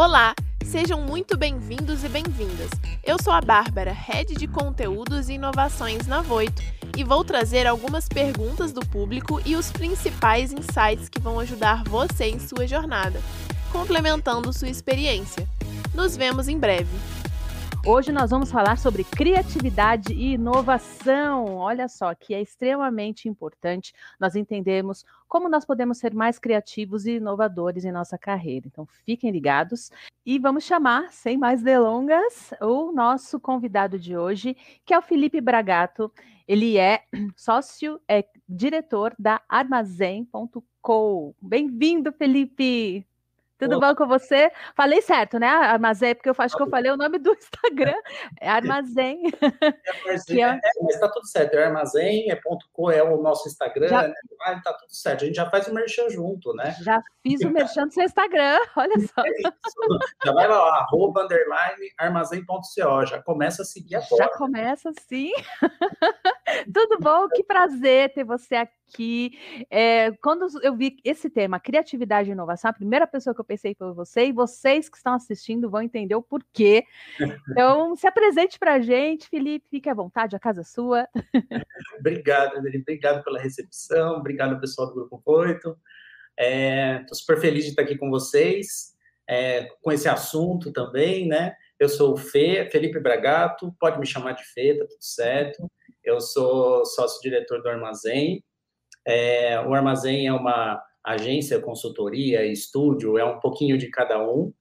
Olá, sejam muito bem-vindos e bem-vindas. Eu sou a Bárbara, Head de Conteúdos e Inovações na Voito, e vou trazer algumas perguntas do público e os principais insights que vão ajudar você em sua jornada, complementando sua experiência. Nos vemos em breve. Hoje nós vamos falar sobre criatividade e inovação. Olha só, que é extremamente importante nós entendemos como nós podemos ser mais criativos e inovadores em nossa carreira. Então, fiquem ligados e vamos chamar, sem mais delongas, o nosso convidado de hoje, que é o Felipe Bragato. Ele é sócio, é diretor da Armazém.com. Bem-vindo, Felipe! Tudo bom com você? Falei certo, né? Armazém, porque eu acho que eu falei o nome do Instagram. É Armazém. É, armazém é, é, mas tá tudo certo. É Armazém, é ponto .co, é o nosso Instagram, já, né? Ah, tá tudo certo. A gente já faz o merchan junto, né? Já fiz o merchan do seu Instagram, olha só. É já vai lá, arroba, underline, armazém.co. Já começa a seguir agora. Já começa, sim. tudo bom? Que prazer ter você aqui. É, quando eu vi esse tema, criatividade e inovação, a primeira pessoa que eu pensei foi você, e vocês que estão assistindo vão entender o porquê. Então, se apresente para a gente, Felipe, fique à vontade, a casa é sua. obrigado, Adeline, obrigado pela recepção, obrigado pessoal do Grupo Oito. Estou é, super feliz de estar aqui com vocês, é, com esse assunto também, né? Eu sou o Fê, Felipe Bragato, pode me chamar de Fê, tá tudo certo. Eu sou sócio-diretor do Armazém. É, o Armazém é uma agência, consultoria, estúdio, é um pouquinho de cada um.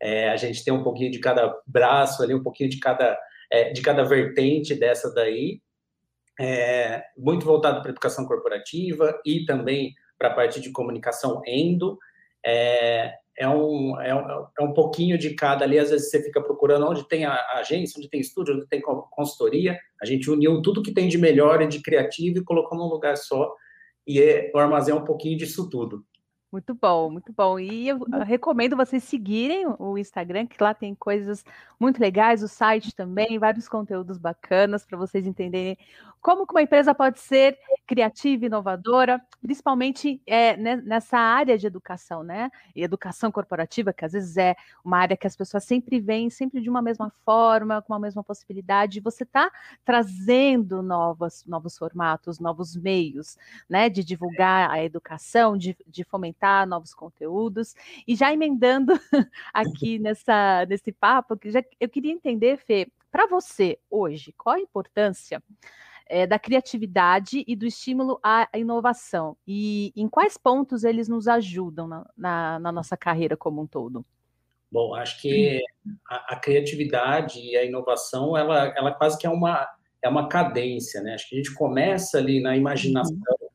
É, a gente tem um pouquinho de cada braço ali, um pouquinho de cada, é, de cada vertente dessa daí. É, muito voltado para educação corporativa e também para a parte de comunicação endo. É, é, um, é, um, é um pouquinho de cada ali. Às vezes você fica procurando onde tem a agência, onde tem estúdio, onde tem consultoria. A gente uniu tudo que tem de melhor e de criativo e colocou num lugar só e é, o armazém é um pouquinho disso tudo. Muito bom, muito bom. E eu recomendo vocês seguirem o Instagram, que lá tem coisas muito legais, o site também, vários conteúdos bacanas para vocês entenderem como uma empresa pode ser criativa inovadora, principalmente é, nessa área de educação, né? E educação corporativa, que às vezes é uma área que as pessoas sempre veem, sempre de uma mesma forma, com uma mesma possibilidade. Você está trazendo novos, novos formatos, novos meios, né? De divulgar a educação, de, de fomentar novos conteúdos. E já emendando aqui nessa, nesse papo, que já, eu queria entender, Fê, para você hoje, qual a importância é, da criatividade e do estímulo à inovação. E em quais pontos eles nos ajudam na, na, na nossa carreira como um todo? Bom, acho que a, a, criatividade e a inovação, ela, ela quase que é uma, é uma cadência, né? Acho que a gente começa ali na imaginação, uhum.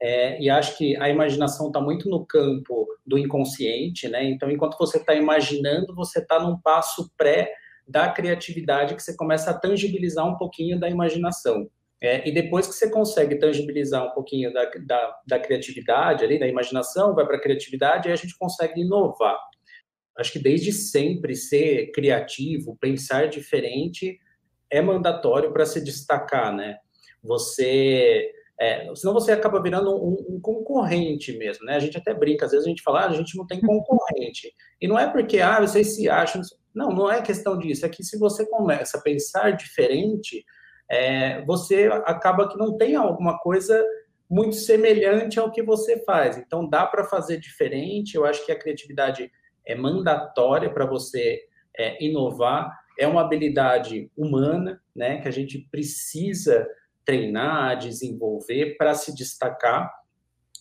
é, e acho que a imaginação está muito no campo do inconsciente, né? Então, enquanto você está imaginando, você está num passo pré da criatividade que você começa a tangibilizar um pouquinho da imaginação. É, e depois que você consegue tangibilizar um pouquinho da, da, da criatividade, ali, da imaginação, vai para a criatividade, aí a gente consegue inovar. Acho que desde sempre ser criativo, pensar diferente, é mandatório para se destacar, né? Você, é, senão você acaba virando um, um, concorrente mesmo, né? A gente até brinca, às vezes a gente fala, ah, a gente não tem concorrente. E não é porque, ah, vocês se acham... Não, não é questão disso, é que se você começa a pensar diferente, é, você acaba que não tem alguma coisa muito semelhante ao que você faz. Então, dá para fazer diferente. Eu acho que a criatividade é mandatória para você é, inovar. É uma habilidade humana, né, que a gente precisa treinar, desenvolver para se destacar.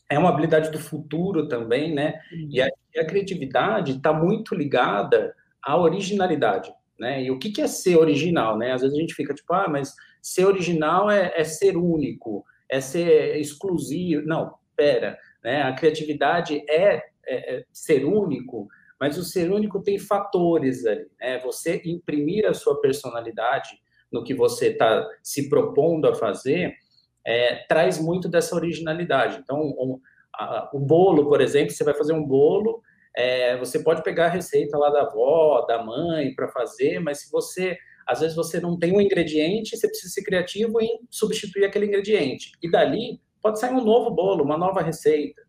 É uma habilidade do futuro também, né? E a, a criatividade está muito ligada à originalidade, né? E o que, que é ser original, né? Às vezes a gente fica tipo, ah, mas ser original é, é ser único, é ser exclusivo. Não, pera, né? A criatividade é, é, é ser único, mas o ser único tem fatores ali, né? Você imprimir a sua personalidade no que você está se propondo a fazer, é, traz muito dessa originalidade. Então, um, o bolo, por exemplo, você vai fazer um bolo, é, você pode pegar a receita lá da avó, da mãe para fazer, mas se você às vezes você não tem um ingrediente, você precisa ser criativo em substituir aquele ingrediente. E dali pode sair um novo bolo, uma nova receita,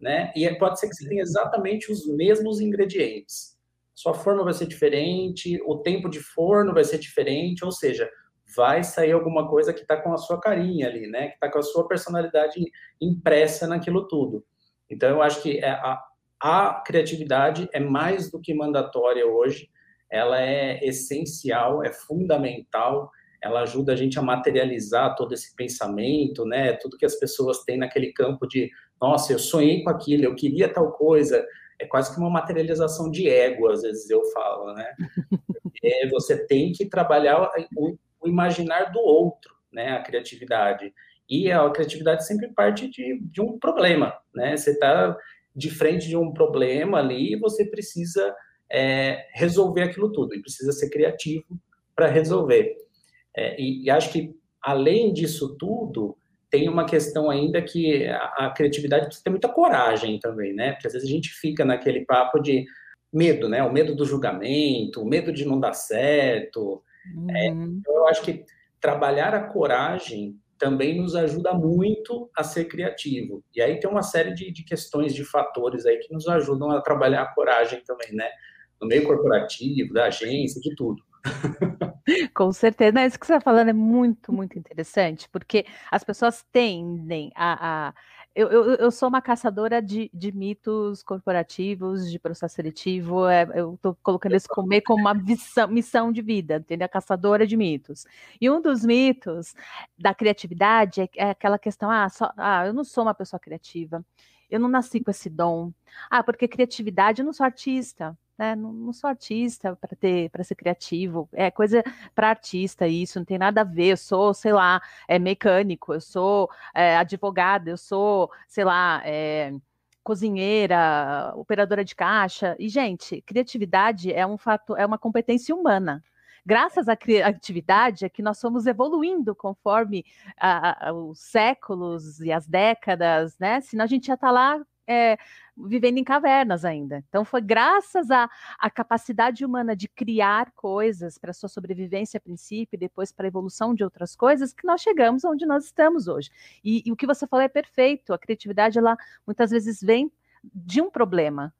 né? E é, pode ser que você tenha exatamente os mesmos ingredientes. Sua forma vai ser diferente, o tempo de forno vai ser diferente, ou seja, vai sair alguma coisa que está com a sua carinha ali, né? Que está com a sua personalidade impressa naquilo tudo. Então, eu acho que é a, a criatividade é mais do que mandatória hoje ela é essencial, é fundamental, ela ajuda a gente a materializar todo esse pensamento, né? Tudo que as pessoas têm naquele campo de, nossa, eu sonhei com aquilo, eu queria tal coisa. É quase que uma materialização de ego, às vezes eu falo, né? É, você tem que trabalhar o, o, imaginar do outro, né? A criatividade. E a criatividade sempre parte de, de um problema, né? Você está de frente de um problema ali e você precisa é, resolver aquilo tudo, e precisa ser criativo para resolver. É, e, e, acho que, além disso tudo, tem uma questão ainda que a, a, criatividade precisa ter muita coragem também, né? Porque às vezes a gente fica naquele papo de medo, né? O medo do julgamento, o medo de não dar certo. É, uhum. então, eu acho que trabalhar a coragem também nos ajuda muito a ser criativo. E aí tem uma série de, de questões, de fatores aí que nos ajudam a trabalhar a coragem também, né? No meio corporativo, da agência, de tudo. Com certeza. Isso que você está falando é muito, muito interessante, porque as pessoas tendem a. a... Eu, eu, eu, sou uma caçadora de, de, mitos corporativos, de processo seletivo. É, eu estou colocando isso como, como uma missão, missão de vida, entendeu? Caçadora de mitos. E um dos mitos da criatividade é, é aquela questão: ah, só, ah, eu não sou uma pessoa criativa, eu não nasci com esse dom. Ah, porque criatividade, eu não sou artista né? Não, não sou artista para ter para ser criativo, é coisa para artista isso, não tem nada a ver. Eu sou, sei lá, é mecânico, eu sou é, advogada, eu sou, sei lá, é, cozinheira, operadora de caixa. E gente, criatividade é um fato, é uma competência humana. Graças à criatividade é que nós fomos evoluindo conforme a, a, os séculos e as décadas, né? Senão a gente já está lá é, vivendo em cavernas ainda. Então, foi graças à, à capacidade humana de criar coisas para sua sobrevivência a princípio e depois para a evolução de outras coisas que nós chegamos onde nós estamos hoje. E, e o que você falou é perfeito. A criatividade, ela muitas vezes vem de um problema.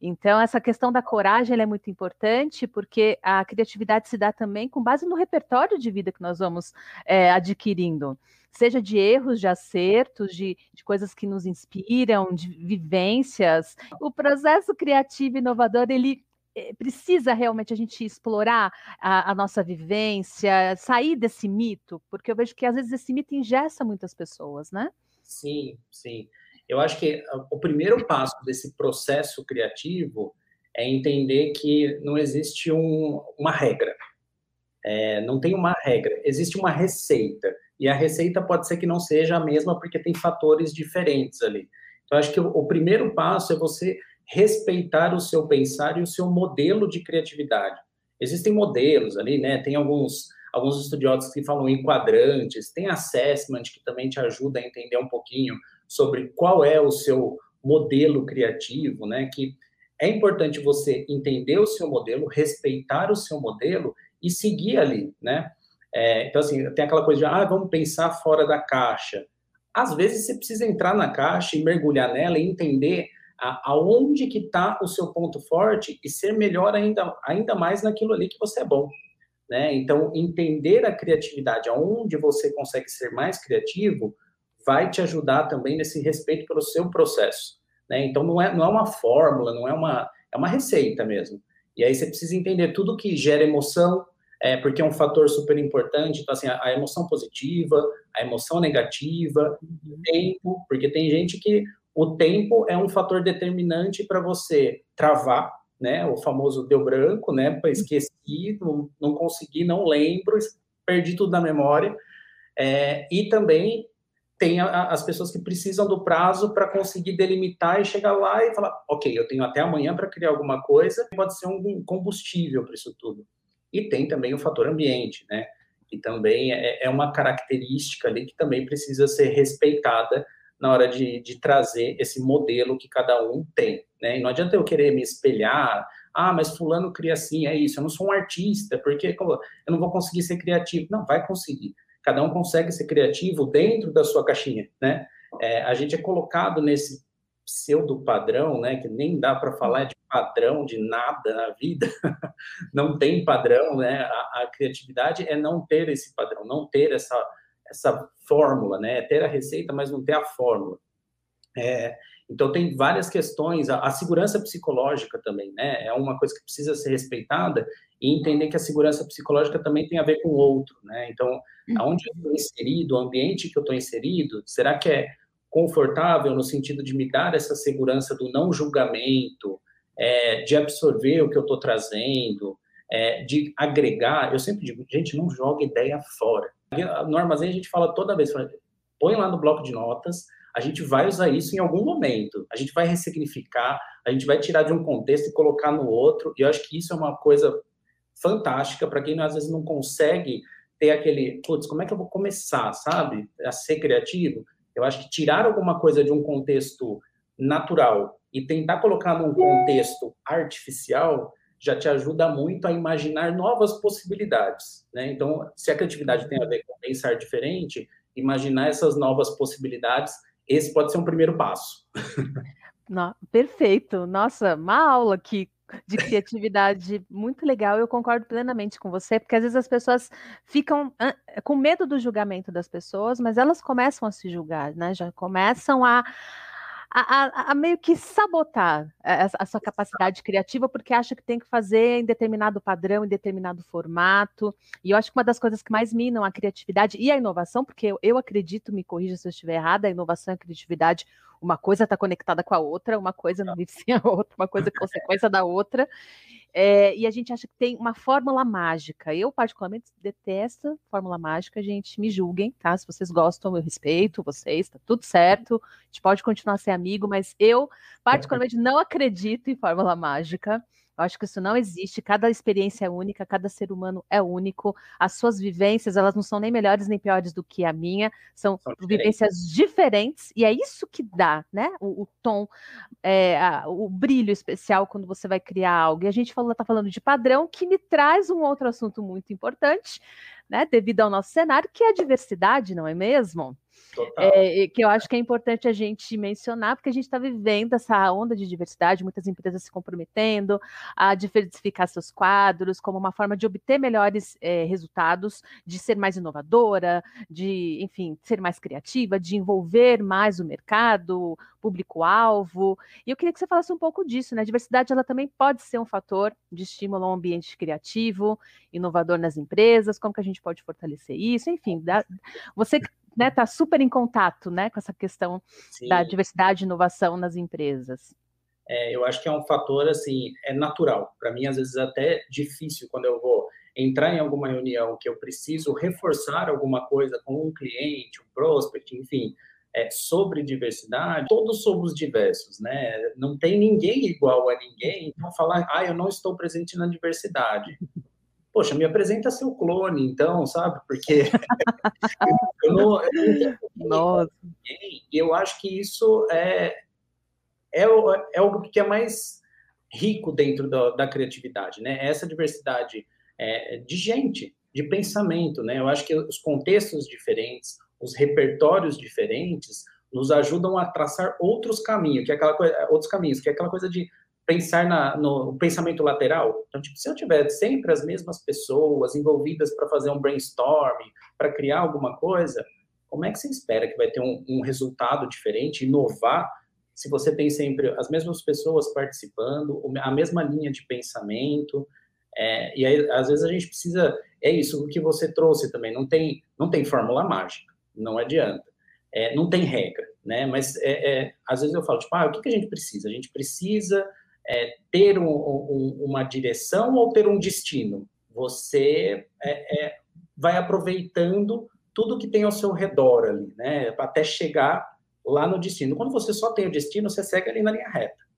Então, essa questão da coragem é muito importante, porque a criatividade se dá também com base no repertório de vida que nós vamos é, adquirindo seja de erros, de acertos, de, de coisas que nos inspiram, de vivências. O processo criativo e inovador, ele eh, precisa realmente a gente explorar a, a, nossa vivência, sair desse mito, porque eu vejo que às vezes esse mito ingessa muitas pessoas, né? Sim, sim. Eu acho que ah, o primeiro passo desse processo criativo é entender que não existe um, uma regra. É, não tem uma regra, existe uma receita. E a receita pode ser que não seja a mesma, porque tem fatores diferentes ali. Então, acho que o, o primeiro passo é você respeitar o seu pensar e o seu modelo de criatividade. Existem modelos ali, né? Tem alguns, alguns estudiosos que falam em quadrantes, tem assessment que também te ajuda a entender um pouquinho sobre qual é o seu modelo criativo, né? Que é importante você entender o seu modelo, respeitar o seu modelo e seguir ali, né? É, então, assim, tem aquela coisa de, ah, vamos pensar fora da caixa. Às vezes você precisa entrar na caixa e mergulhar nela e entender a, aonde que está o seu ponto forte e ser melhor ainda, ainda mais naquilo ali que você é bom. Né? Então, entender a criatividade, aonde você consegue ser mais criativo, vai te ajudar também nesse respeito pelo seu processo. Né? Então, não é, não é uma fórmula, não é uma, é uma receita mesmo. E aí você precisa entender tudo que gera emoção, é, porque é um fator super importante. Então, assim, a, a emoção positiva, a emoção negativa, o uhum. tempo, porque tem gente que o tempo é um fator determinante para você travar, né? O famoso deu branco, né? Para esqueci, não, não consegui, não lembro, perdi tudo na memória. É, e também tem a, as pessoas que precisam do prazo para conseguir delimitar e chegar lá e falar, ok, eu tenho até amanhã para criar alguma coisa, pode ser um combustível para isso tudo. E tem também o fator ambiente, né? E também é, é uma característica ali que também precisa ser respeitada na hora de, de trazer esse modelo que cada um tem, né? E não adianta eu querer me espelhar, ah, mas fulano cria assim, é isso, eu não sou um artista, porque eu não vou conseguir ser criativo. Não, vai conseguir. Cada um consegue ser criativo dentro da sua caixinha, né? É, a gente é colocado nesse pseudo padrão, né? Que nem dá para falar de padrão de nada na vida. não tem padrão, né? A, a, criatividade é não ter esse padrão, não ter essa essa fórmula, né? É ter a receita, mas não ter a fórmula. É, então tem várias questões, a, a, segurança psicológica também, né? É uma coisa que precisa ser respeitada e entender que a segurança psicológica também tem a ver com o outro, né? Então, uhum. aonde eu estou inserido, o ambiente que eu estou inserido, será que é confortável no sentido de me dar essa segurança do não julgamento, é, de absorver o que eu estou trazendo, é, de agregar? Eu sempre digo, gente, não joga ideia fora. No armazém a gente fala toda vez, põe lá no bloco de notas, a gente vai usar isso em algum momento, a gente vai ressignificar, a gente vai tirar de um contexto e colocar no outro, e eu acho que isso é uma coisa fantástica para quem às vezes não consegue ter aquele, putz, como é que eu vou começar, sabe, a ser criativo? Eu acho que tirar alguma coisa de um contexto natural e tentar colocar num contexto artificial já te ajuda muito a imaginar novas possibilidades. Né? Então, se a criatividade tem a ver com pensar diferente, imaginar essas novas possibilidades, esse pode ser um primeiro passo. Não, perfeito. Nossa, uma aula aqui de criatividade muito legal. Eu concordo plenamente com você, porque às vezes as pessoas ficam com medo do julgamento das pessoas, mas elas começam a se julgar, né? Já começam a a, a, a, meio que sabotar a, a, sua capacidade criativa, porque acha que tem que fazer em determinado padrão, em determinado formato. E eu acho que uma das coisas que mais minam a criatividade e a inovação, porque eu, eu acredito, me corrija se eu estiver errada, a inovação e a criatividade, uma coisa está conectada com a outra, uma coisa não vive sem a outra, uma coisa é consequência da outra. É, e a gente acha que tem uma fórmula mágica. Eu, particularmente, detesto fórmula mágica, gente. Me julguem, tá? Se vocês gostam, eu respeito vocês, tá tudo certo. A gente pode continuar a ser amigo, mas eu, particularmente, não acredito em fórmula mágica. Eu acho que isso não existe. Cada experiência é única, cada ser humano é único. As suas vivências, elas não são nem melhores nem piores do que a minha. São, são vivências diferentes e é isso que dá, né? O, o tom, é, a, o brilho especial quando você vai criar algo. E a gente está falando de padrão, que me traz um outro assunto muito importante, né? Devido ao nosso cenário, que é a diversidade, não é mesmo? É, que eu acho que é importante a gente mencionar, porque a gente está vivendo essa onda de diversidade, muitas empresas se comprometendo a diversificar seus quadros como uma forma de obter melhores é, resultados, de ser mais inovadora, de, enfim, ser mais criativa, de envolver mais o mercado, público-alvo. E eu queria que você falasse um pouco disso, né? A diversidade ela também pode ser um fator de estímulo a um ambiente criativo, inovador nas empresas, como que a gente pode fortalecer isso, enfim, dá, você né, tá super em contato, né, com essa questão Sim. da diversidade e inovação nas empresas. É, eu acho que é um fator assim, é natural. Para mim, às vezes é até difícil quando eu vou entrar em alguma reunião que eu preciso reforçar alguma coisa com um cliente, um prospect, enfim, é, sobre diversidade. Todos somos diversos, né? Não tem ninguém igual a ninguém. Então falar, ah, eu não estou presente na diversidade poxa, me apresenta seu clone, então, sabe? Porque eu não, eu não E eu acho que isso é, é, é algo que é mais rico dentro da, da criatividade, né? Essa diversidade é, de gente, de pensamento, né? Eu acho que os contextos diferentes, os repertórios diferentes, nos ajudam a traçar outros caminhos, que é aquela coisa, outros caminhos, que é aquela coisa de pensar na, no pensamento lateral. Então, tipo, se eu tiver sempre as mesmas pessoas envolvidas para fazer um brainstorming, para criar alguma coisa, como é que você espera que vai ter um, um, resultado diferente, inovar, se você tem sempre as mesmas pessoas participando, a mesma linha de pensamento? É, e aí, às vezes, a gente precisa. É isso o que você trouxe também. Não tem, não tem fórmula mágica, não adianta. É, não tem regra, né? Mas é, é, às vezes eu falo, tipo, ah, o que, que a gente precisa? A gente precisa é, ter um, um, uma direção ou ter um destino. Você é, é, vai aproveitando tudo que tem ao seu redor ali, né? Até chegar lá no destino. Quando você só tem o destino, você segue ali na linha reta.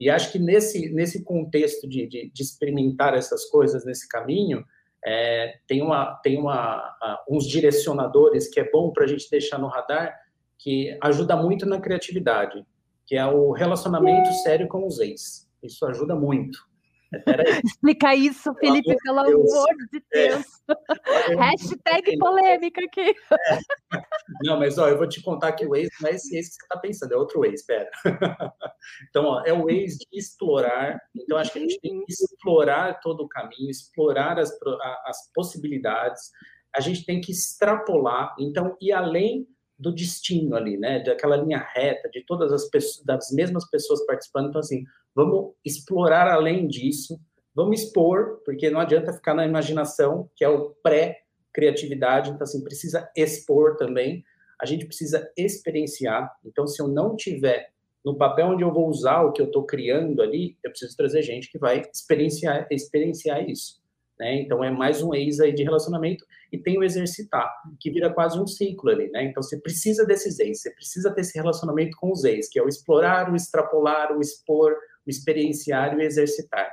E acho que nesse, nesse contexto de, de, de experimentar essas coisas nesse caminho, é, tem, uma, tem uma, uns direcionadores que é bom para a gente deixar no radar, que ajuda muito na criatividade, que é o relacionamento sério com os ex. Isso ajuda muito. Explica isso, Felipe, pelo amor de é. Deus. É. Hashtag polêmica aqui. É. Não, mas ó, eu vou te contar que o ex não é esse ex que você está pensando, é outro ex, espera. Então, ó, é o ex de explorar. Então, acho que a gente tem que explorar todo o caminho, explorar as, as possibilidades. A gente tem que extrapolar, então, ir além do destino ali, né? Daquela linha reta, de todas as pessoas, das mesmas pessoas participando. Então, assim, vamos explorar além disso, vamos expor, porque não adianta ficar na imaginação, que é o pré-criatividade, então, assim, precisa expor também, a gente precisa experienciar, então, se eu não tiver no papel onde eu vou usar o que eu estou criando ali, eu preciso trazer gente que vai experienciar, experienciar isso, né? Então, é mais um ex aí de relacionamento, e tem o exercitar, que vira quase um ciclo ali, né? Então, você precisa desses ex, você precisa ter esse relacionamento com os ex, que é o explorar, o extrapolar, o expor, o experienciar e o exercitar.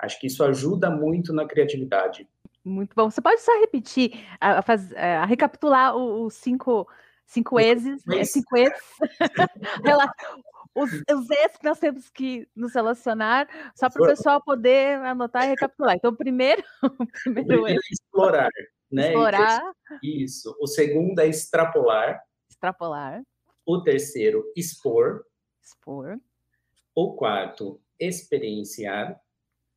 Acho que isso ajuda muito na criatividade. Muito bom. Você pode só repetir, a, a, faz, a recapitular os cinco, cinco exes, é, cinco ex, os, os ex que nós temos que nos relacionar, só para o pessoal poder anotar e recapitular. Então, primeiro, o primeiro, é explorar, né? Explorar. Isso. O segundo é extrapolar. Extrapolar. O terceiro, expor. Expor. O quarto, experienciar.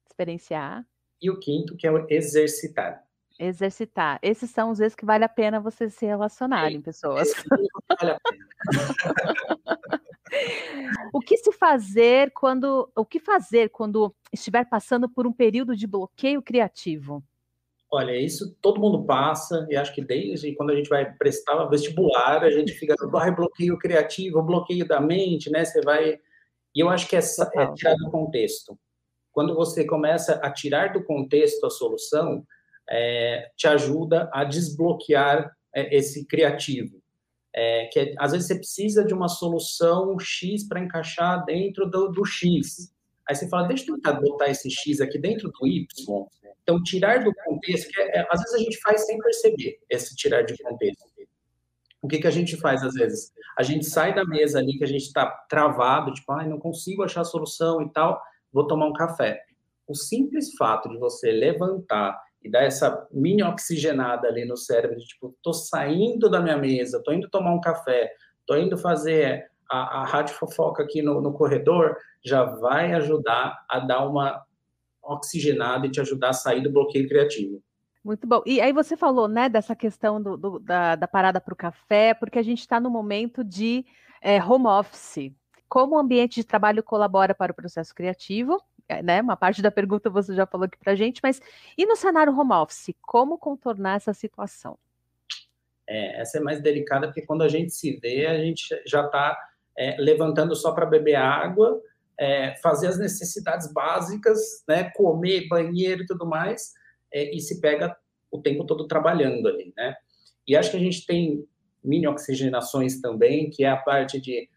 Experienciar. E o quinto, que é o exercitar. Exercitar. Esses são os vezes que vale a pena você se relacionarem, pessoas. Vale a pena. o que se fazer quando o que fazer quando estiver passando por um período de bloqueio criativo? Olha, isso todo mundo passa, e acho que desde quando a gente vai prestar vestibular, a gente fica no bloqueio criativo, bloqueio da mente, né? Você vai e eu acho que essa é tirar do contexto. Quando você começa a tirar do contexto a solução, é, te ajuda a desbloquear é, esse criativo. É, que é, às vezes você precisa de uma solução X para encaixar dentro do, do, X. Aí você fala, deixa eu tentar botar esse X aqui dentro do Y. Então, tirar do contexto, que é, é, às vezes a gente faz sem perceber esse tirar de contexto o que, que a gente faz às vezes? A gente sai da mesa ali que a gente está travado, tipo, ai, não consigo achar a solução e tal, vou tomar um café. O simples fato de você levantar e dar essa mini oxigenada ali no cérebro, de tipo, tô saindo da minha mesa, tô indo tomar um café, tô indo fazer a, a rádio fofoca aqui no, no corredor, já vai ajudar a dar uma oxigenada e te ajudar a sair do bloqueio criativo. Muito bom. E aí você falou, né, dessa questão do, do, da, da, parada para o café, porque a gente está no momento de é, home office. Como o ambiente de trabalho colabora para o processo criativo? É, né, uma parte da pergunta você já falou aqui para a gente, mas e no cenário home office, como contornar essa situação? É, essa é mais delicada porque quando a gente se vê, a gente já está é, levantando só para beber água, é, fazer as necessidades básicas, né, comer, banheiro e tudo mais, é, e se pega o tempo todo trabalhando ali, né? E acho que a gente tem mini oxigenações também, que é a parte de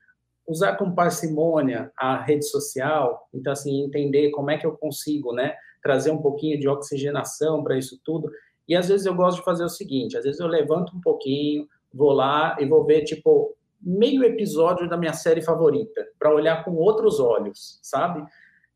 usar com parcimônia a rede social, então assim entender como é que eu consigo, né, trazer um pouquinho de oxigenação para isso tudo. E às vezes eu gosto de fazer o seguinte, às vezes eu levanto um pouquinho, vou lá e vou ver tipo meio episódio da minha série favorita, para olhar com outros olhos, sabe?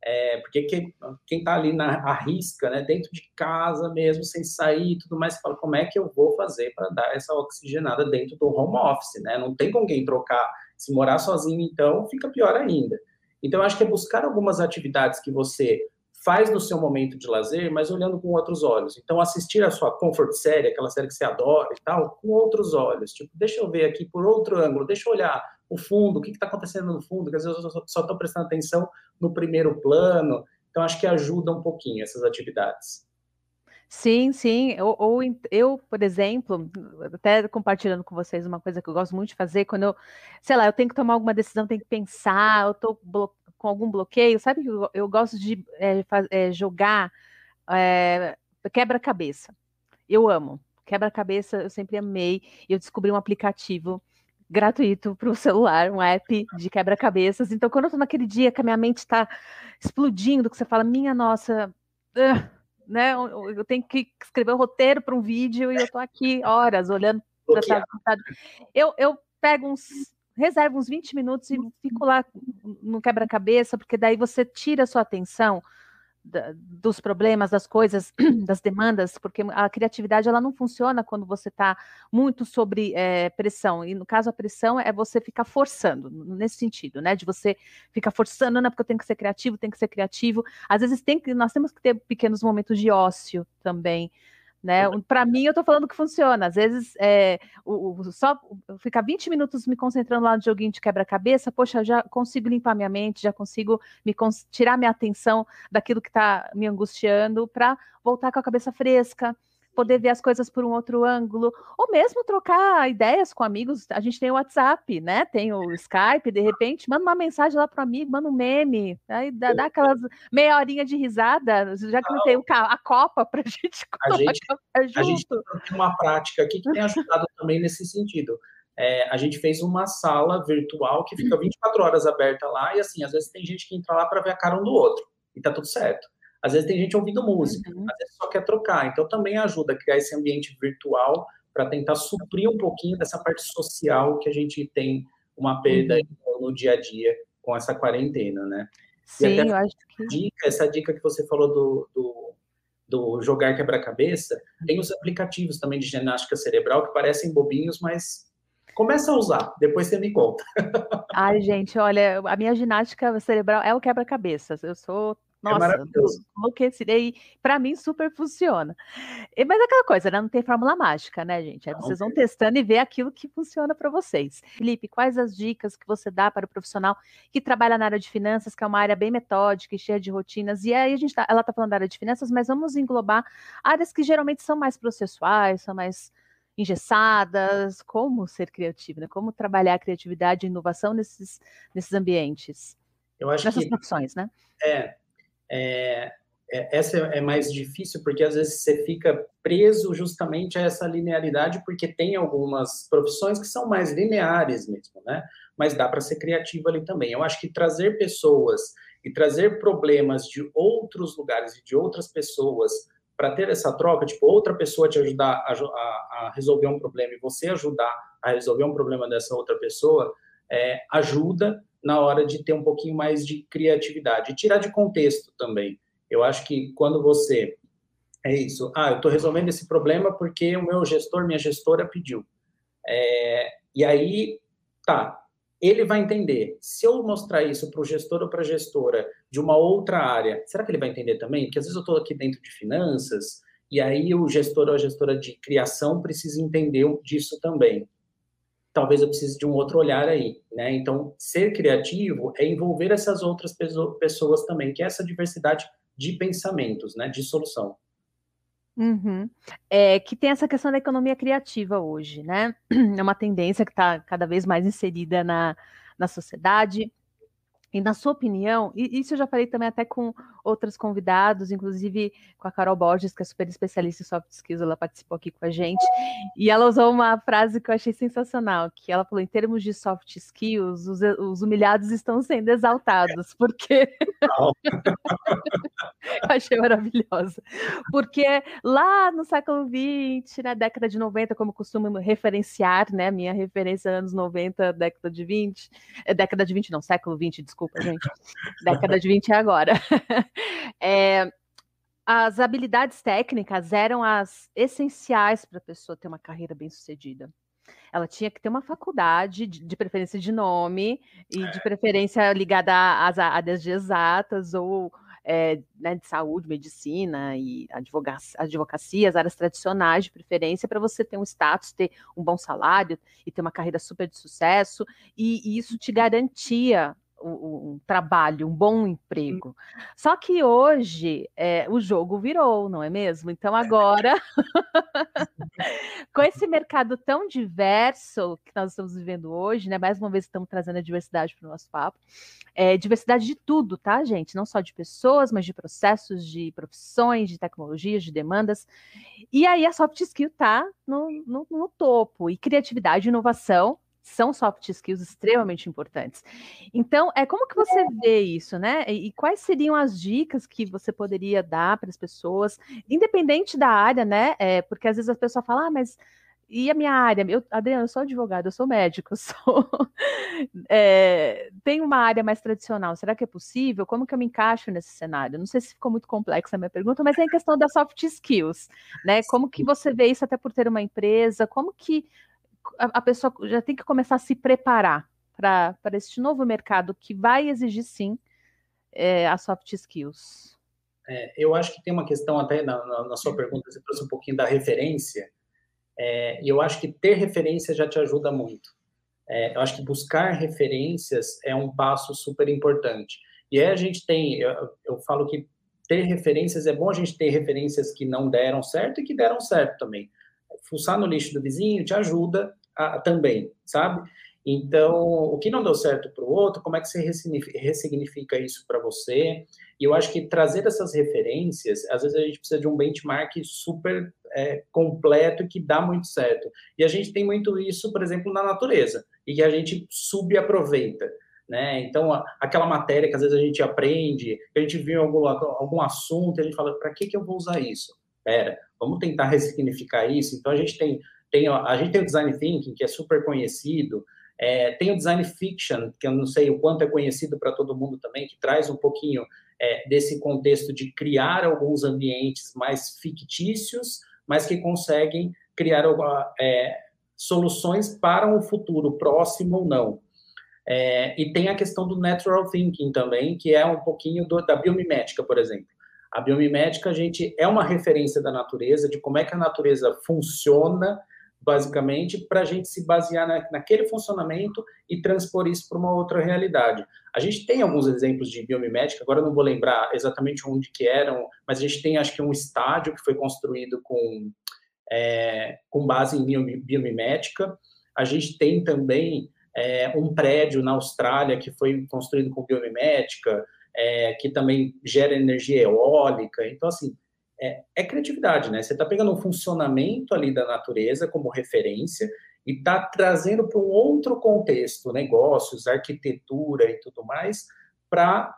É, porque quem, está ali na arrisca, né, dentro de casa mesmo, sem sair e tudo mais, fala como é que eu vou fazer para dar essa oxigenada dentro do home office, né? Não tem com quem trocar. Se morar sozinho, então, fica pior ainda. Então, acho que é buscar algumas atividades que você faz no seu momento de lazer, mas olhando com outros olhos. Então, assistir a sua comfort série, aquela série que você adora e tal, com outros olhos. Tipo, deixa eu ver aqui por outro ângulo, deixa eu olhar o fundo, o que está acontecendo no fundo, que às vezes eu só estou prestando atenção no primeiro plano. Então, acho que ajuda um pouquinho essas atividades. Sim, sim. Ou, ou, eu, por exemplo, até compartilhando com vocês uma coisa que eu gosto muito de fazer, quando eu, sei lá, eu tenho que tomar alguma decisão, tenho que pensar, eu estou com algum bloqueio, sabe que eu, eu, gosto de é, é, jogar é, quebra-cabeça. Eu amo. Quebra-cabeça eu sempre amei. Eu descobri um aplicativo gratuito para o celular, um app de quebra-cabeças. Então, quando eu estou naquele dia que a minha mente está explodindo, que você fala, minha nossa, uh, né? Eu tenho que escrever o um roteiro para um vídeo e eu estou aqui horas olhando para eu, eu pego uns reservo uns 20 minutos e fico lá no quebra-cabeça, porque daí você tira a sua atenção da, dos problemas, das coisas, das demandas, porque a criatividade ela não funciona quando você está muito sobre é, pressão. E no caso, a pressão é você ficar forçando, nesse sentido, né? De você ficar forçando, não, porque eu tenho que ser criativo, tenho que ser criativo. Às vezes tem que, nós temos que ter pequenos momentos de ócio também. Né? Para mim, eu estou falando que funciona. Às vezes, é, o, o, só ficar 20 minutos me concentrando lá no joguinho de quebra-cabeça, poxa, já consigo limpar minha mente, já consigo me tirar minha atenção daquilo que está me angustiando para voltar com a cabeça fresca poder ver as coisas por um outro ângulo, ou mesmo trocar ideias com amigos. A gente tem o WhatsApp, né? Tem o Skype, de repente, manda uma mensagem lá para o amigo, manda um meme, aí dá, dá aquelas meia horinha de risada, já que não tem a Copa para a gente a gente, a gente tem uma prática aqui que tem ajudado também nesse sentido. É, a gente fez uma sala virtual que fica 24 horas aberta lá, e assim, às vezes tem gente que entra lá para ver a cara um do outro, e tá tudo certo. Às vezes tem gente ouvindo música, uhum. às vezes só quer trocar. Então também ajuda a criar esse ambiente virtual para tentar suprir um pouquinho dessa parte social que a gente tem uma perda uhum. no dia a dia com essa quarentena, né? Sim, eu acho que... Dica, essa dica que você falou do, do, do jogar quebra-cabeça, tem os aplicativos também de ginástica cerebral que parecem bobinhos, mas começa a usar, depois você me conta. Ai, gente, olha, a minha ginástica cerebral é o quebra-cabeça. Eu sou Nossa, é maravilhoso. enlouquecerei. Para mim, super funciona. Mas é aquela coisa, né? Não tem fórmula mágica, né, gente? Aí vocês vão testando e ver aquilo que funciona para vocês. Felipe, quais as dicas que você dá para o profissional que trabalha na área de finanças, que é uma área bem metódica e cheia de rotinas? E aí a gente tá, ela está falando da área de finanças, mas vamos englobar áreas que geralmente são mais processuais, são mais engessadas. Como ser criativo, né? Como trabalhar a criatividade e inovação nesses, nesses ambientes? Eu acho Nessas que, profissões, né? É, é, é, essa é mais difícil porque às vezes você fica preso justamente a essa linearidade, porque tem algumas profissões que são mais lineares mesmo, né? Mas dá para ser criativo ali também. Eu acho que trazer pessoas e trazer problemas de outros lugares e de outras pessoas para ter essa troca, tipo, outra pessoa te ajudar a, a, a, resolver um problema e você ajudar a resolver um problema dessa outra pessoa, é, ajuda na hora de ter um pouquinho mais de criatividade e tirar de contexto também. Eu acho que quando você é isso, ah, eu estou resolvendo esse problema porque o meu gestor, minha gestora pediu. É, e aí, tá, ele vai entender. Se eu mostrar isso para o gestor ou para a gestora de uma outra área, será que ele vai entender também? Porque às vezes eu estou aqui dentro de finanças e aí o gestor ou a gestora de criação precisa entender disso também talvez eu precise de um outro olhar aí, né? Então, ser criativo é envolver essas outras pessoas também, que é essa diversidade de pensamentos, né? De solução. Uhum. É, que tem essa questão da economia criativa hoje, né? É uma tendência que está cada vez mais inserida na, na sociedade. E na sua opinião, e isso eu já falei também até com outros convidados, inclusive com a Carol Borges, que é super especialista em soft skills, ela participou aqui com a gente, e ela usou uma frase que eu achei sensacional, que ela falou, em termos de soft skills, os, os humilhados estão sendo exaltados, porque... eu achei maravilhosa. Porque lá no século XX, na década de 90, como costumo referenciar, né, minha referência anos 90, década de 20, é, década de 20 não, século 20, desculpa, desculpa, gente. Década de 20 é agora. É, as habilidades técnicas eram as essenciais para a pessoa ter uma carreira bem sucedida. Ela tinha que ter uma faculdade, de, de preferência de nome, e de preferência ligada às áreas de exatas ou é, né, de saúde, medicina e advocacia, advocacia, as áreas tradicionais de preferência, para você ter um status, ter um bom salário e ter uma carreira super de sucesso, e, e isso te garantia um, trabalho, um bom emprego. Só que hoje é, o jogo virou, não é mesmo? Então agora, com esse mercado tão diverso que nós estamos vivendo hoje, né? Mais uma vez estamos trazendo a diversidade para o nosso papo. É, diversidade de tudo, tá, gente? Não só de pessoas, mas de processos, de profissões, de tecnologias, de demandas. E aí a soft skill está no, no, no topo. E criatividade e inovação são soft skills extremamente importantes. Então, é como que você vê isso, né? E, e quais seriam as dicas que você poderia dar para as pessoas, independente da área, né? É, porque às vezes a pessoa fala, ah, mas e a minha área? Eu, Adriana, eu sou advogada, eu sou médico, eu sou. É, tem uma área mais tradicional. Será que é possível? Como que eu me encaixo nesse cenário? Não sei se ficou muito complexa a minha pergunta, mas é em questão das soft skills, né? Como que você vê isso até por ter uma empresa? Como que a, a pessoa já tem que começar a se preparar para este novo mercado que vai exigir sim é, as soft skills? É, eu acho que tem uma questão até na, na, na sua pergunta, você trouxe um pouquinho da referência. É, e eu acho que ter referência já te ajuda muito. É, eu acho que buscar referências é um passo super importante. E aí a gente tem, eu, eu falo que ter referências é bom a gente ter referências que não deram certo e que deram certo também. Fuçar no lixo do vizinho te ajuda a, a, também, sabe? Então, o que não deu certo para o outro, como é que você ressignifica isso para você? E eu acho que trazer essas referências, às vezes a gente precisa de um benchmark super é, completo que dá muito certo. E a gente tem muito isso, por exemplo, na natureza, e que a gente subaproveita. Né? Então, aquela matéria que às vezes a gente aprende, a gente viu algum, algum assunto, a gente fala, para que, que eu vou usar isso? Pera, vamos tentar ressignificar isso. Então, a gente tem, tem, a gente tem o Design Thinking, que é super conhecido, é, tem o Design Fiction, que eu não sei o quanto é conhecido para todo mundo também, que traz um pouquinho é, desse contexto de criar alguns ambientes mais fictícios, mas que conseguem criar é, soluções para um futuro próximo ou não. É, e tem a questão do natural thinking também, que é um pouquinho do, da biomimética, por exemplo. A biomimética, a gente é uma referência da natureza, de como é que a natureza funciona basicamente, para a gente se basear na, naquele funcionamento e transpor isso para uma outra realidade. A gente tem alguns exemplos de biomimética, agora não vou lembrar exatamente onde que eram, mas a gente tem, acho que, um estádio que foi construído com, é, com base em biomimética. A gente tem também é, um prédio na Austrália que foi construído com biomimética, é, que também gera energia eólica. Então, assim, é, é criatividade, né? Você está pegando um funcionamento ali da natureza como referência e está trazendo para um outro contexto, negócios, arquitetura e tudo mais, para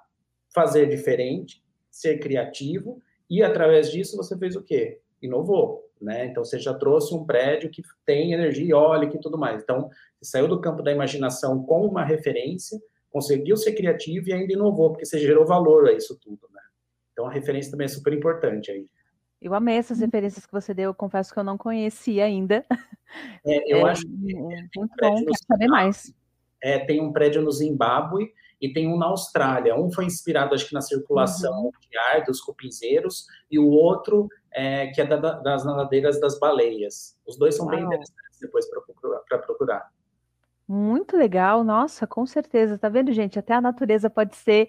fazer diferente, ser criativo e através disso você fez o quê? Inovou, né? Então você já trouxe um prédio que tem energia eólica e tudo mais. Então você saiu do campo da imaginação com uma referência, conseguiu ser criativo e ainda inovou, porque você gerou valor a isso tudo, né? Então, a referência também é super importante aí. Eu amei essas uhum. referências que você deu, eu confesso que eu não conhecia ainda. É, eu é, acho que muito um bom, quero saber mais. É, tem um prédio no Zimbábue e tem um na Austrália. Um foi inspirado, acho que, na circulação uhum. de ar dos cupinzeiros, e o outro é, que é da, das nadadeiras das baleias. Os dois são Uau. bem interessantes depois para procurar. Muito legal, nossa, com certeza. Tá vendo, gente? Até a natureza pode ser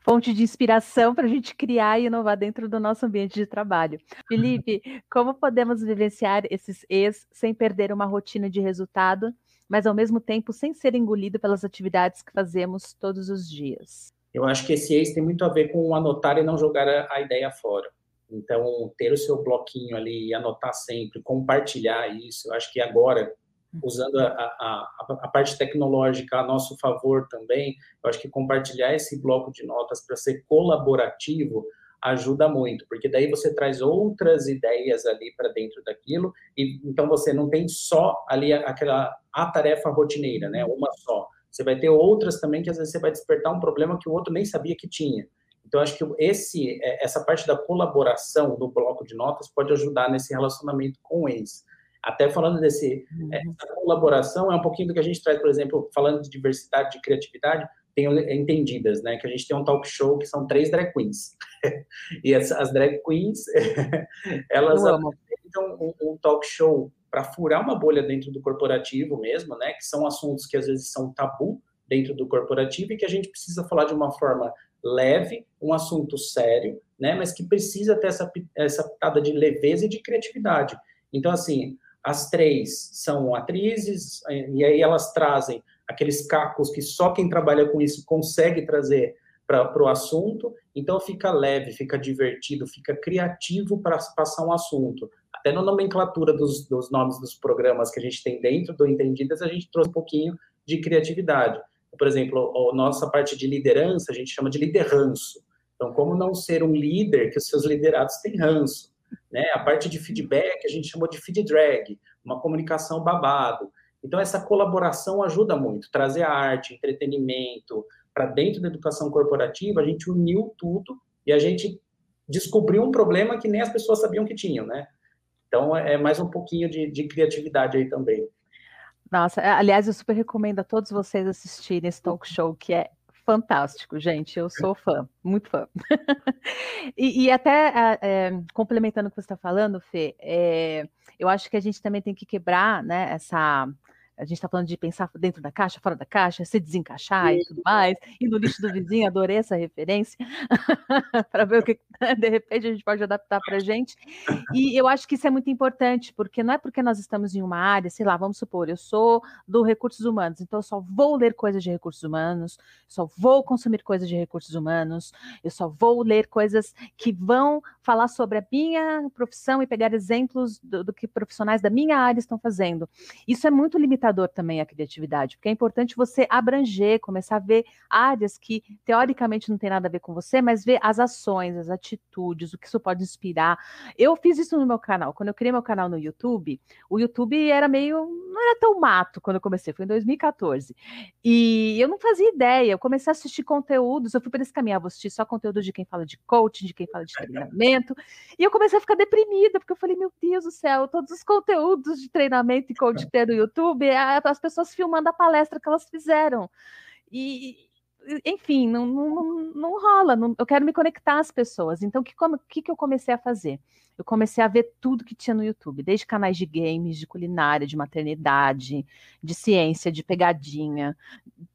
fonte de inspiração para a gente criar e inovar dentro do nosso ambiente de trabalho. Felipe, como podemos vivenciar esses ex sem perder uma rotina de resultado, mas ao mesmo tempo sem ser engolido pelas atividades que fazemos todos os dias? Eu acho que esse ex tem muito a ver com anotar e não jogar a, ideia fora. Então, ter o seu bloquinho ali e anotar sempre, compartilhar isso. Eu acho que agora, usando a, a, a, parte tecnológica a nosso favor também, eu acho que compartilhar esse bloco de notas para ser colaborativo ajuda muito, porque daí você traz outras ideias ali para dentro daquilo, e então você não tem só ali aquela a tarefa rotineira, né, uma só. Você vai ter outras também que às vezes você vai despertar um problema que o outro nem sabia que tinha. Então acho que esse é, essa parte da colaboração do bloco de notas pode ajudar nesse relacionamento com ex. Até falando desse uhum. essa colaboração, é um pouquinho do que a gente traz, por exemplo, falando de diversidade, de criatividade, tem entendidas, né? Que a gente tem um talk show que são três drag queens. e as, as, drag queens, elas apresentam um, um talk show para furar uma bolha dentro do corporativo mesmo, né? Que são assuntos que às vezes são tabu dentro do corporativo e que a gente precisa falar de uma forma leve, um assunto sério, né? Mas que precisa ter essa, essa pitada de leveza e de criatividade. Então, assim, as três são atrizes, e aí elas trazem aqueles cacos que só quem trabalha com isso consegue trazer para o assunto, então fica leve, fica divertido, fica criativo para passar um assunto. até na nomenclatura dos, dos nomes dos programas que a gente tem dentro do Entendidas, a gente trouxe um pouquinho de criatividade. Por exemplo, a nossa parte de liderança, a gente chama de lideranço. Então, como não ser um líder que os seus liderados têm ranço? Né? A parte de feedback, a gente chamou de feed drag, uma comunicação babado. Então, essa colaboração ajuda muito. Trazer arte, entretenimento para dentro da educação corporativa, a gente uniu tudo e a gente descobriu um problema que nem as pessoas sabiam que tinham, né? Então, é mais um pouquinho de, de criatividade aí também. Nossa, aliás, eu super recomendo a todos vocês assistirem esse talk show, que é fantástico, gente. Eu sou fã, muito fã. e, e, até é, complementando o que você está falando, Fê, é, eu acho que a gente também tem que quebrar né, essa a gente está falando de pensar dentro da caixa, fora da caixa, se desencaixar e tudo mais, e no lixo do vizinho, adorei essa referência, para ver o que de repente a gente pode adaptar para a gente. E eu acho que isso é muito importante, porque não é porque nós estamos em uma área, sei lá, vamos supor, eu sou do recursos humanos, então eu só vou ler coisas de recursos humanos, só vou consumir coisas de recursos humanos, eu só vou ler coisas que vão falar sobre a minha profissão e pegar exemplos do, do que profissionais da minha área estão fazendo. Isso é muito limitado limitador também a criatividade, porque é importante você abranger, começar a ver áreas que teoricamente não tem nada a ver com você, mas ver as ações, as atitudes, o que isso pode inspirar. Eu fiz isso no meu canal. Quando eu criei meu canal no YouTube, o YouTube era meio. não era tão mato quando eu comecei, foi em 2014. E eu não fazia ideia, eu comecei a assistir conteúdos, eu fui por esse caminho, eu vou assistir só conteúdo de quem fala de coaching, de quem fala de treinamento, e eu comecei a ficar deprimida, porque eu falei, meu Deus do céu, todos os conteúdos de treinamento e coaching no YouTube as pessoas filmando a palestra que elas fizeram. E, enfim, não, não, não rola. Não, eu quero me conectar às pessoas. Então, o que, que, que eu comecei a fazer? Eu comecei a ver tudo que tinha no YouTube, desde canais de games, de culinária, de maternidade, de ciência, de pegadinha,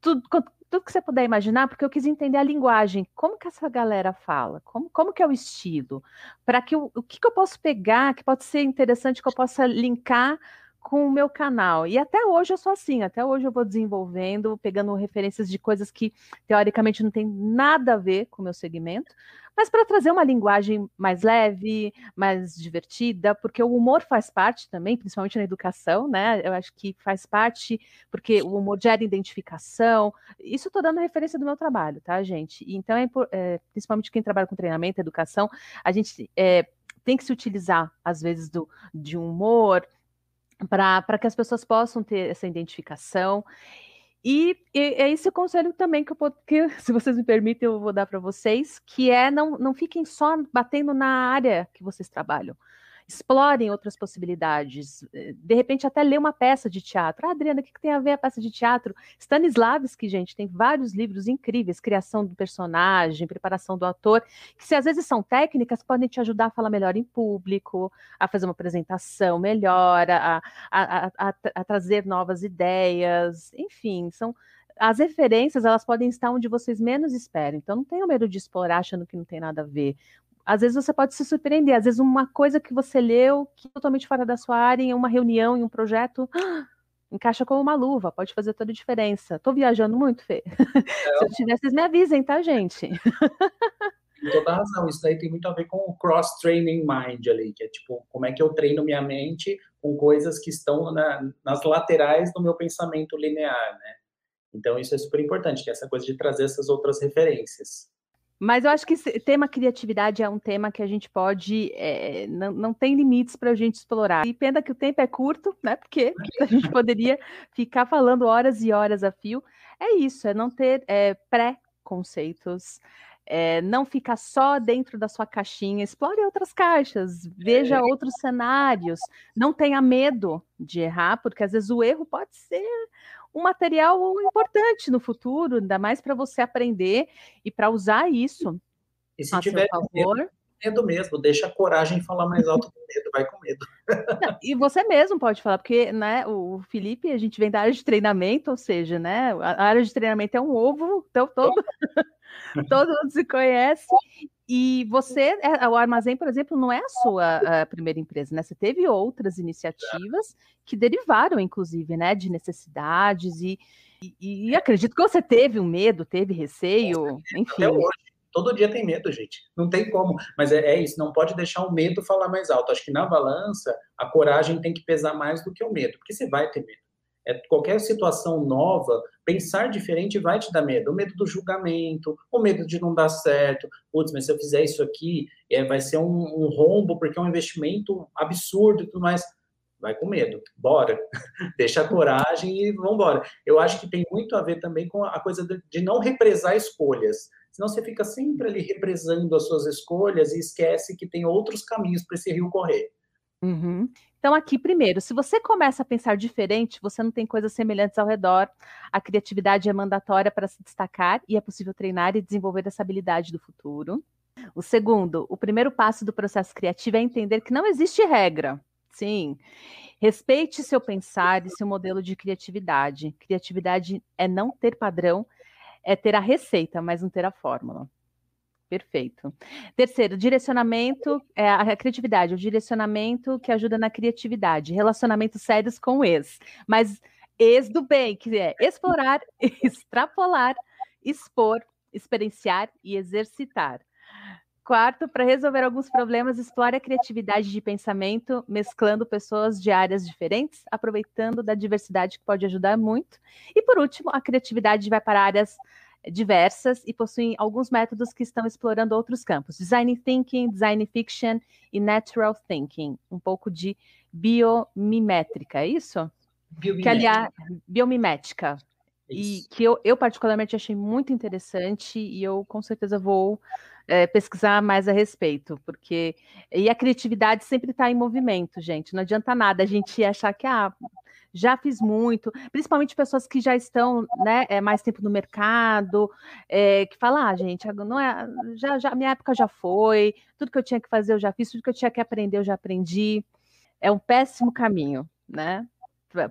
tudo, tudo que você puder imaginar, porque eu quis entender a linguagem, como que essa galera fala, como, como que é o estilo, para que o, o que, que eu posso pegar, que pode ser interessante, que eu possa linkar com o meu canal. E até hoje eu sou assim, até hoje eu vou desenvolvendo, pegando referências de coisas que teoricamente não tem nada a ver com o meu segmento, mas para trazer uma linguagem mais leve, mais divertida, porque o humor faz parte também, principalmente na educação, né? Eu acho que faz parte, porque o humor gera identificação. Isso eu estou dando referência do meu trabalho, tá, gente? Então, é, é, principalmente quem trabalha com treinamento, educação, a gente é, tem que se utilizar, às vezes, do, de humor para que as pessoas possam ter essa identificação. E, e é esse conselho também que, eu, que, se vocês me permitem, eu vou dar para vocês, que é não, não fiquem só batendo na área que vocês trabalham explorem outras possibilidades. Eh, de repente, até ler uma peça de teatro. Ah, Adriana, o que tem a ver a peça de teatro? Stanislavski, gente, tem vários livros incríveis, criação do personagem, preparação do ator, que se às vezes são técnicas, podem te ajudar a falar melhor em público, a fazer uma apresentação melhor, a, a, a, a trazer novas ideias, enfim, são as referências elas podem estar onde vocês menos esperam. Então não tenham medo de explorar achando que não tem nada a ver às vezes você pode se surpreender, às vezes uma coisa que você leu, que é totalmente fora da sua área, em uma reunião, em um projeto, encaixa como uma luva, pode fazer toda a diferença. Tô viajando muito, Fê. É. Se eu tiver, vocês me avisem, tá, gente? Toda razão. Isso daí tem muito a ver com o cross-training mind ali, que é tipo, como é que eu treino minha mente com coisas que estão na, nas laterais do meu pensamento linear, né? Então, isso é super importante, que é essa coisa de trazer essas outras referências. Mas eu acho que esse tema criatividade é um tema que a gente pode, é, não, não tem limites para a gente explorar. E pena que o tempo é curto, né? Porque a gente poderia ficar falando horas e horas a fio. É isso, é não ter é, pré-conceitos, é, não ficar só dentro da sua caixinha, explore outras caixas, veja é. outros cenários, não tenha medo de errar, porque às vezes o erro pode ser um material importante no futuro, ainda mais para você aprender e para usar isso. E se tiver favor. Medo, medo mesmo, deixa a coragem falar mais alto com medo, vai com medo. Não, e você mesmo pode falar, porque né, o Felipe, a gente vem da área de treinamento, ou seja, né, a área de treinamento é um ovo, então todo, todo mundo se conhece. E você, é, o Armazém, por exemplo, não é a sua a primeira empresa, né? Você teve outras iniciativas que derivaram, inclusive, né, de necessidades e, e, e acredito que você teve um medo, teve receio, enfim. Até hoje, Todo dia tem medo, gente. Não tem como. Mas é, é, isso, não pode deixar o medo falar mais alto. Acho que na balança, a coragem tem que pesar mais do que o medo, porque você vai ter medo. É, qualquer situação nova, pensar diferente vai te dar medo. O medo do julgamento, o medo de não dar certo. Putz, mas se eu fizer isso aqui, é, vai ser um, um rombo, porque é um investimento absurdo e tudo mais. Vai com medo, bora. Deixa a coragem e vamos embora. Eu acho que tem muito a ver também com a coisa de não represar escolhas. Senão você fica sempre ali represando as suas escolhas e esquece que tem outros caminhos para esse rio correr. Uhum. Então, aqui, primeiro, se você começa a pensar diferente, você não tem coisas semelhantes ao redor, a criatividade é mandatória para se destacar e é possível treinar e desenvolver essa habilidade do futuro. O segundo, o primeiro passo do processo criativo é entender que não existe regra. Sim. Respeite seu pensar e seu modelo de criatividade. Criatividade é não ter padrão, é ter a receita, mas não ter a fórmula. Perfeito. Terceiro, direcionamento, é, a criatividade, o direcionamento que ajuda na criatividade, relacionamentos sérios com o ex, mas ex do bem, que é explorar, extrapolar, expor, experienciar e exercitar. Quarto, para resolver alguns problemas, explore a criatividade de pensamento, mesclando pessoas de áreas diferentes, aproveitando da diversidade que pode ajudar muito. E por último, a criatividade vai para áreas diversas e possuem alguns métodos que estão explorando outros campos: design thinking, design fiction e natural thinking, um pouco de biomimétrica, é isso? Biomimética. Que aliás, biomimética. E que eu, eu, particularmente achei muito interessante e eu com certeza vou é, pesquisar mais a respeito, porque e a criatividade sempre está em movimento, gente. Não adianta nada a gente achar que ah, já fiz muito, principalmente pessoas que já estão né, é, mais tempo no mercado, é, que falam, ah, gente, não é, já, já, minha época já foi, tudo que eu tinha que fazer eu já fiz, tudo que eu tinha que aprender eu já aprendi. É um péssimo caminho, né?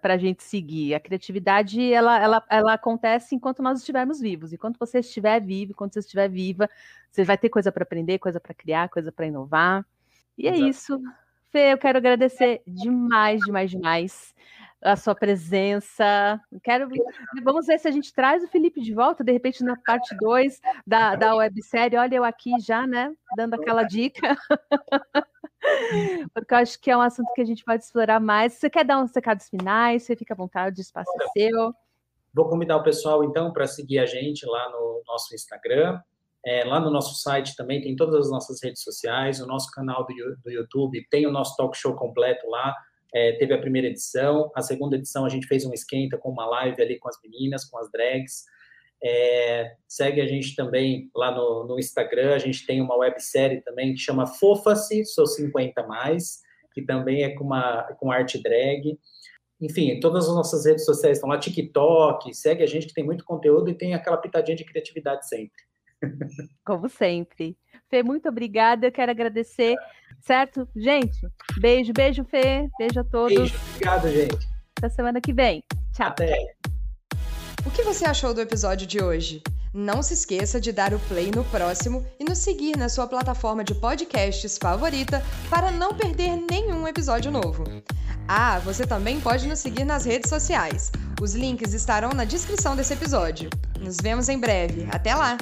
Para a gente seguir. A criatividade ela, ela, ela acontece enquanto nós estivermos vivos. Enquanto você estiver vivo, enquanto você estiver viva, você vai ter coisa para aprender, coisa para criar, coisa para inovar. E é Exato. é isso. Fê, eu quero agradecer demais, demais, demais a sua presença. Quero, vamos ver se a gente traz o Felipe de volta, de repente, na parte 2 da, da websérie. Olha, eu aqui já, né, dando aquela dica. Porque eu acho que é um assunto que a gente pode explorar mais. Você quer dar uns recados finais? Você fica à vontade, o espaço é seu. Vou convidar o pessoal, então, para seguir a gente lá no nosso Instagram. É, lá no nosso site também tem todas as nossas redes sociais, o nosso canal do, do YouTube, tem o nosso talk show completo lá é, teve a primeira edição, a segunda edição a gente fez um esquenta com uma live ali com as meninas, com as drags. É, segue a gente também lá no, no, Instagram, a gente tem uma websérie também que chama Fofa-se, Sou 50 Mais, que também é com, uma, com arte drag. Enfim, todas as nossas redes sociais estão lá, TikTok, segue a gente que tem muito conteúdo e tem aquela pitadinha de criatividade sempre. Como sempre. Fê, muito obrigada. Eu quero agradecer, certo? Gente, beijo, beijo, Fê. Beijo a todos. Beijo, obrigado, gente. Até semana que vem. Tchau. Até. O que você achou do episódio de hoje? Não se esqueça de dar o play no próximo e nos seguir na sua plataforma de podcasts favorita para não perder nenhum episódio novo. Ah, você também pode nos seguir nas redes sociais. Os links estarão na descrição desse episódio. Nos vemos em breve. Até lá!